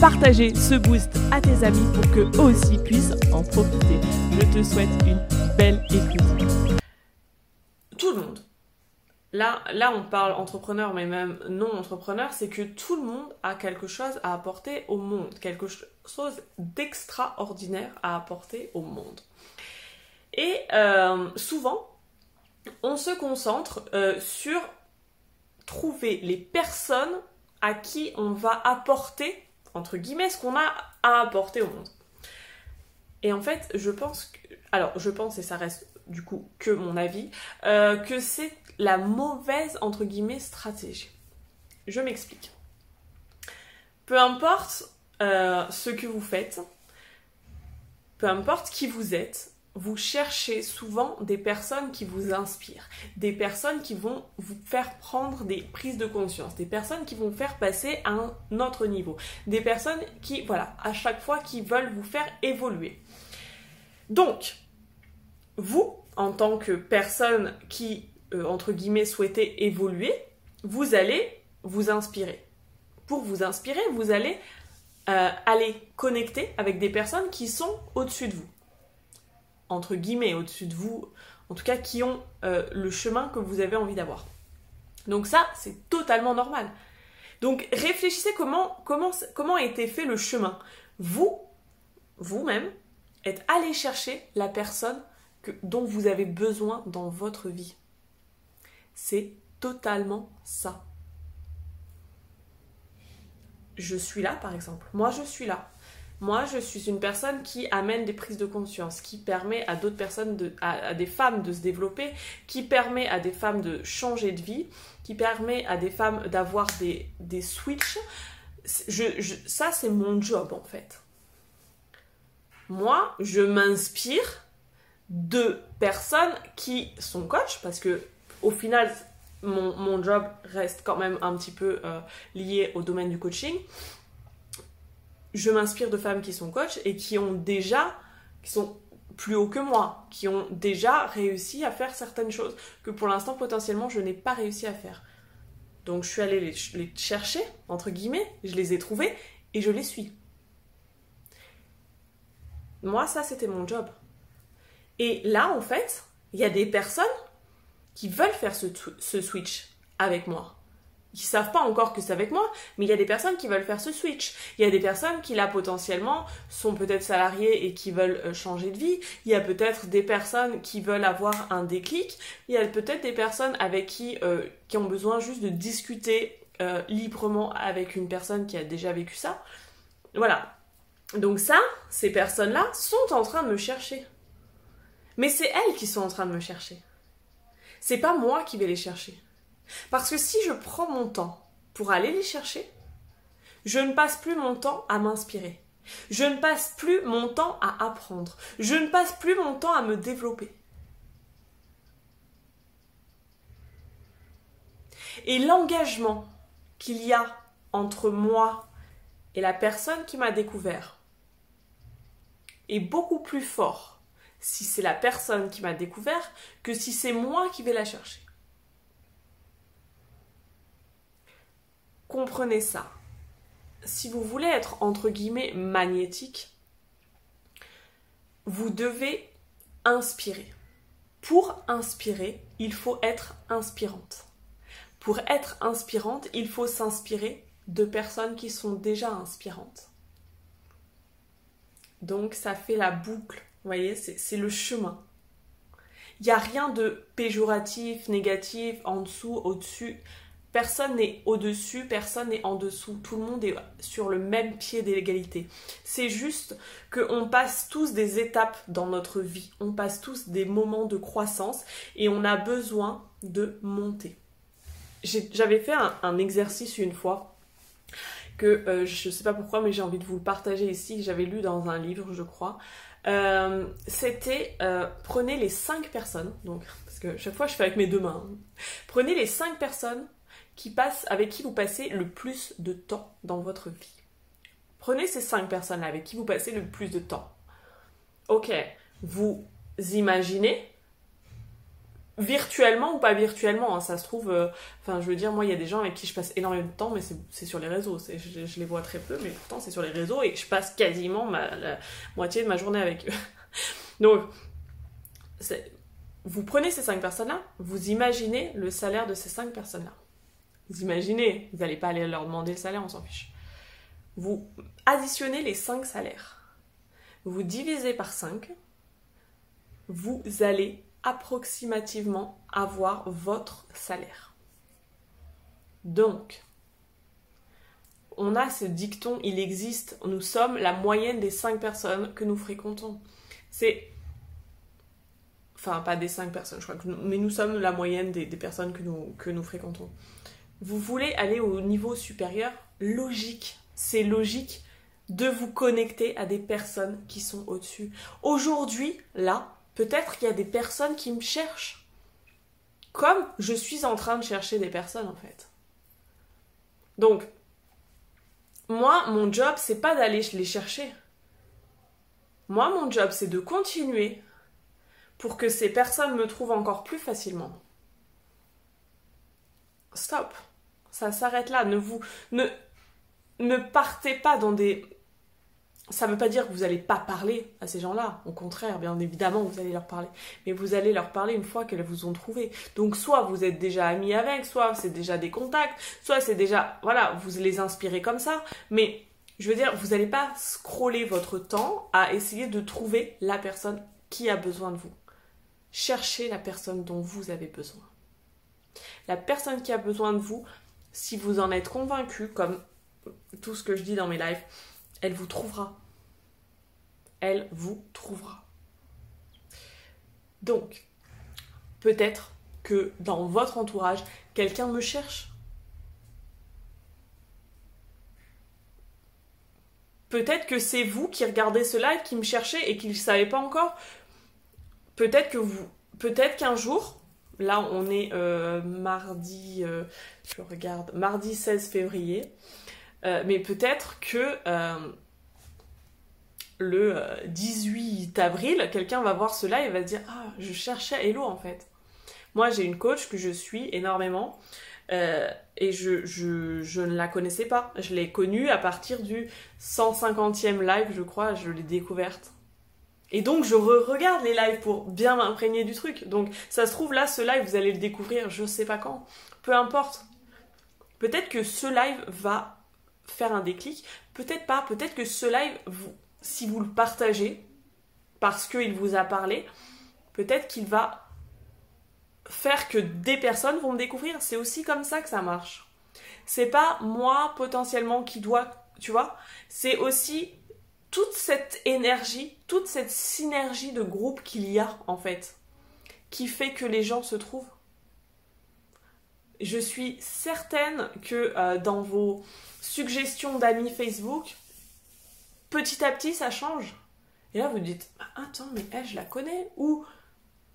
partager ce boost à tes amis pour qu'eux aussi puissent en profiter. Je te souhaite une belle écoute. Tout le monde. Là, là, on parle entrepreneur, mais même non entrepreneur, c'est que tout le monde a quelque chose à apporter au monde, quelque chose d'extraordinaire à apporter au monde. Et euh, souvent, on se concentre euh, sur trouver les personnes à qui on va apporter entre guillemets, ce qu'on a à apporter au monde. Et en fait, je pense alors je pense, et ça reste du coup que mon avis, euh, que c'est la mauvaise, entre guillemets, stratégie. Je m'explique. Peu importe euh, ce que vous faites, peu importe qui vous êtes, vous cherchez souvent des personnes qui vous inspirent, des personnes qui vont vous faire prendre des prises de conscience, des personnes qui vont faire passer à un autre niveau, des personnes qui, voilà, à chaque fois qui veulent vous faire évoluer. Donc, vous, en tant que personne qui, euh, entre guillemets, souhaitez évoluer, vous allez vous inspirer. Pour vous inspirer, vous allez euh, aller connecter avec des personnes qui sont au-dessus de vous entre guillemets, au-dessus de vous, en tout cas qui ont euh, le chemin que vous avez envie d'avoir. Donc ça, c'est totalement normal. Donc réfléchissez comment, comment, comment a été fait le chemin. Vous, vous-même, êtes allé chercher la personne dont vous avez besoin dans votre vie. C'est totalement ça. Je suis là, par exemple. Moi, je suis là. Moi, je suis une personne qui amène des prises de conscience, qui permet à d'autres personnes, à, des femmes de se développer, qui permet à des femmes de changer de vie, qui permet à des femmes d'avoir des, des switches. ça, c'est mon job en fait. Moi, je m'inspire de personnes qui sont coachs, parce que au final, mon, job reste quand même un petit peu euh, lié au domaine du coaching je m'inspire de femmes qui sont coachs et qui ont déjà, qui sont plus haut que moi, qui ont déjà réussi à faire certaines choses que pour l'instant potentiellement je n'ai pas réussi à faire. Donc je suis allée les, chercher, entre guillemets, je les ai trouvées et je les suis. Moi, ça, c'était mon job. Et là, en fait, il y a des personnes qui veulent faire ce switch avec moi qui savent pas encore que c'est avec moi, mais il y a des personnes qui veulent faire ce switch. Il y a des personnes qui là potentiellement sont peut-être salariées et qui veulent euh, changer de vie. Il y a peut-être des personnes qui veulent avoir un déclic. Il y a peut-être des personnes avec qui euh, qui ont besoin juste de discuter euh, librement avec une personne qui a déjà vécu ça. Voilà. Donc ça, ces personnes-là sont en train de me chercher. Mais c'est elles qui sont en train de me chercher. C'est pas moi qui vais les chercher. Parce que si je prends mon temps pour aller les chercher, je ne passe plus mon temps à m'inspirer. Je ne passe plus mon temps à apprendre. Je ne passe plus mon temps à me développer. Et l'engagement qu'il y a entre moi et la personne qui m'a découvert est beaucoup plus fort si c'est la personne qui m'a découvert que si c'est moi qui vais la chercher. Comprenez ça. Si vous voulez être entre guillemets magnétique, vous devez inspirer. Pour inspirer, il faut être inspirante. Pour être inspirante, il faut s'inspirer de personnes qui sont déjà inspirantes. Donc ça fait la boucle, vous voyez, c'est le chemin. Il n'y a rien de péjoratif, négatif, en dessous, au-dessus. Personne n'est au-dessus, personne n'est en dessous. Tout le monde est sur le même pied d'égalité. C'est juste qu'on passe tous des étapes dans notre vie. On passe tous des moments de croissance et on a besoin de monter. J'avais fait un, exercice une fois que euh, je ne sais pas pourquoi, mais j'ai envie de vous le partager ici. J'avais lu dans un livre, je crois. Euh, c'était euh, prenez les 5 personnes, donc, parce que chaque fois je fais avec mes deux mains, hein. prenez les 5 personnes qui passent, avec qui vous passez le plus de temps dans votre vie. Prenez ces 5 personnes-là avec qui vous passez le plus de temps. Ok, vous imaginez virtuellement ou pas virtuellement, hein, ça se trouve, euh, enfin je veux dire, moi il y a des gens avec qui je passe énormément de temps, mais c'est sur les réseaux, je, je, les vois très peu, mais pourtant c'est sur les réseaux et je passe quasiment ma, la moitié de ma journée avec eux. Donc, vous prenez ces cinq personnes-là, vous imaginez le salaire de ces cinq personnes-là. Vous imaginez, vous n'allez pas aller leur demander le salaire, on s'en fiche. Vous additionnez les cinq salaires, vous divisez par 5, vous allez approximativement avoir votre salaire. Donc, on a ce dicton, il existe, nous sommes la moyenne des 5 personnes que nous fréquentons. C'est... Enfin, pas des 5 personnes, je crois, que mais nous sommes la moyenne des, personnes que nous fréquentons. Vous voulez aller au niveau supérieur Logique, c'est logique de vous connecter à des personnes qui sont au-dessus. Aujourd'hui, là, peut-être qu'il y a des personnes qui me cherchent. Comme je suis en train de chercher des personnes en fait. Donc, moi, mon job, c'est pas d'aller les chercher. Moi, mon job, c'est de continuer pour que ces personnes me trouvent encore plus facilement. Stop. Ça s'arrête là. Ne vous ne partez pas dans des ça ne veut pas dire que vous n'allez pas parler à ces gens-là. Au contraire, bien évidemment, vous allez leur parler. Mais vous allez leur parler une fois qu'elles vous ont trouvé. Donc, soit vous êtes déjà amis avec, soit c'est déjà des contacts, soit c'est déjà, voilà, vous les inspirez comme ça. Mais, je veux dire, vous n'allez pas scroller votre temps à essayer de trouver la personne qui a besoin de vous. Cherchez la personne dont vous avez besoin. La personne qui a besoin de vous, si vous en êtes convaincu, comme tout ce que je dis dans mes lives, elle vous trouvera. Elle vous trouvera. Donc, peut-être que dans votre entourage, quelqu'un me cherche. Peut-être que c'est vous qui regardez ce live, qui me cherchez et qui ne le savez pas encore. Peut-être que vous, peut-être qu'un jour, là on est euh, mardi, euh, je regarde, mardi 16 février. Euh, mais peut-être que le 18 euh, avril, quelqu'un va voir cela et va dire Ah, je cherchais Hello en fait. Moi, j'ai une coach que je suis énormément et je, je, je, ne la connaissais pas. Je l'ai connue à partir du 150e live, je crois, je l'ai découverte. Et donc, je regarde les lives pour bien m'imprégner du truc. Donc, ça se trouve là, ce live, vous allez le découvrir je sais pas quand. Peu importe. Peut-être que ce live va faire un déclic. Peut-être pas, peut-être que ce live, si vous le partagez, parce qu'il vous a parlé, peut-être qu'il va faire que des personnes vont me découvrir. C'est aussi comme ça que ça marche. C'est pas moi potentiellement qui dois, tu vois, c'est aussi toute cette énergie, toute cette synergie de groupe qu'il y a en fait, qui fait que les gens se trouvent. Je suis certaine que euh, dans vos suggestions d'amis Facebook, petit à petit ça change. Et là vous dites, bah, attends, mais elle, je la connais. Ou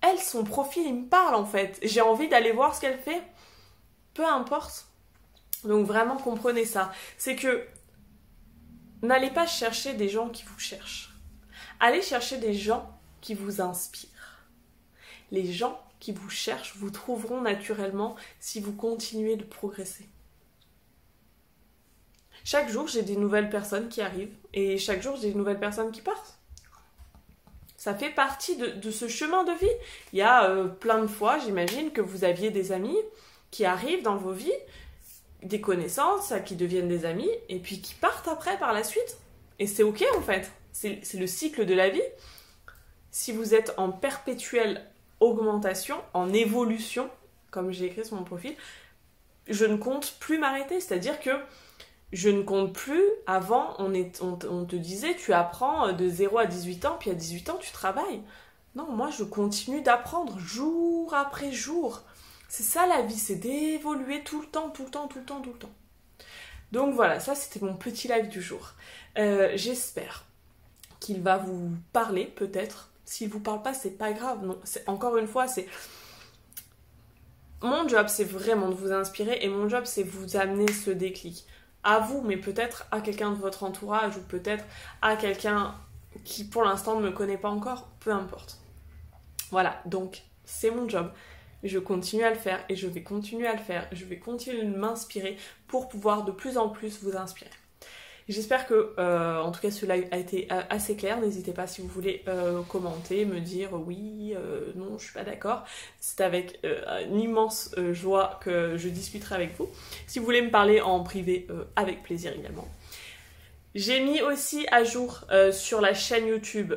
elle, son profil, il me parle en fait. J'ai envie d'aller voir ce qu'elle fait. Peu importe. Donc vraiment comprenez ça. C'est que n'allez pas chercher des gens qui vous cherchent. Allez chercher des gens qui vous inspirent. Les gens qui vous cherchent vous trouveront naturellement si vous continuez de progresser. Chaque jour, j'ai des nouvelles personnes qui arrivent et chaque jour, j'ai des nouvelles personnes qui partent. Ça fait partie de, ce chemin de vie. Il y a euh, plein de fois, j'imagine, que vous aviez des amis qui arrivent dans vos vies, des connaissances qui deviennent des amis et puis qui partent après par la suite. Et c'est ok en fait. C'est le cycle de la vie. Si vous êtes en perpétuelle augmentation, en évolution, comme j'ai écrit sur mon profil, je ne compte plus m'arrêter. C'est-à-dire que je ne compte plus. Avant, on, est, on, te disait, tu apprends de 0 à 18 ans, puis à 18 ans, tu travailles. Non, moi, je continue d'apprendre jour après jour. C'est ça la vie, c'est d'évoluer tout le temps, tout le temps, tout le temps, tout le temps. Donc voilà, ça c'était mon petit live du jour. Euh, j'espère qu'il va vous parler peut-être. S'il vous parle pas, c'est pas grave. Non, encore une fois, c'est mon job, c'est vraiment de vous inspirer et mon job, c'est vous amener ce déclic à vous, mais peut-être à quelqu'un de votre entourage ou peut-être à quelqu'un qui pour l'instant ne me connaît pas encore, peu importe. Voilà, donc c'est mon job. Je continue à le faire et je vais continuer à le faire. Je vais continuer de m'inspirer pour pouvoir de plus en plus vous inspirer. J'espère que, euh, en tout cas, cela a été euh, assez clair. N'hésitez pas si vous voulez euh, commenter, me dire oui, non, je suis pas d'accord. C'est avec une immense joie que je discuterai avec vous. Si vous voulez me parler en privé, avec plaisir également. J'ai mis aussi à jour sur la chaîne YouTube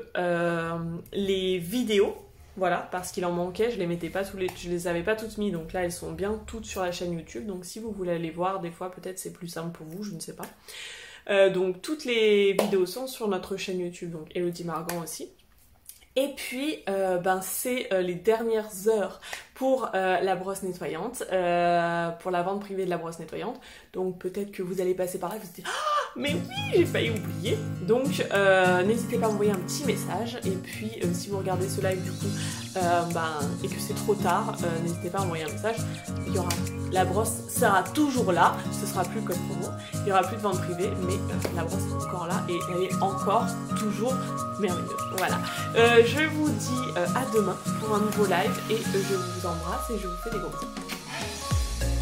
les vidéos voilà, parce qu'il en manquait, je les mettais pas tous les, je les avais pas toutes mis, donc là elles sont bien toutes sur la chaîne YouTube. Donc si vous voulez aller voir, des fois peut-être c'est plus simple pour vous, je ne sais pas. Euh, donc toutes les vidéos sont sur notre chaîne YouTube, donc Elodie Margan aussi. Et puis, euh, ben, c'est euh, les dernières heures pour la brosse nettoyante, pour la vente privée de la brosse nettoyante. Donc peut-être que vous allez passer par là dites mais oui, j'ai failli oublier. Donc n'hésitez pas à m'envoyer un petit message. Et puis si vous regardez ce live du coup ben, et que c'est trop tard, n'hésitez pas à m'envoyer un message. Il y aura la brosse sera toujours là, ce sera plus comme pour moi. Il y aura plus de vente privée, mais euh, la brosse est encore là et elle est encore toujours merveilleuse. Voilà. Euh, je vous dis euh, à demain pour un nouveau live et je vous embrasse et je vous fais des gros bisous.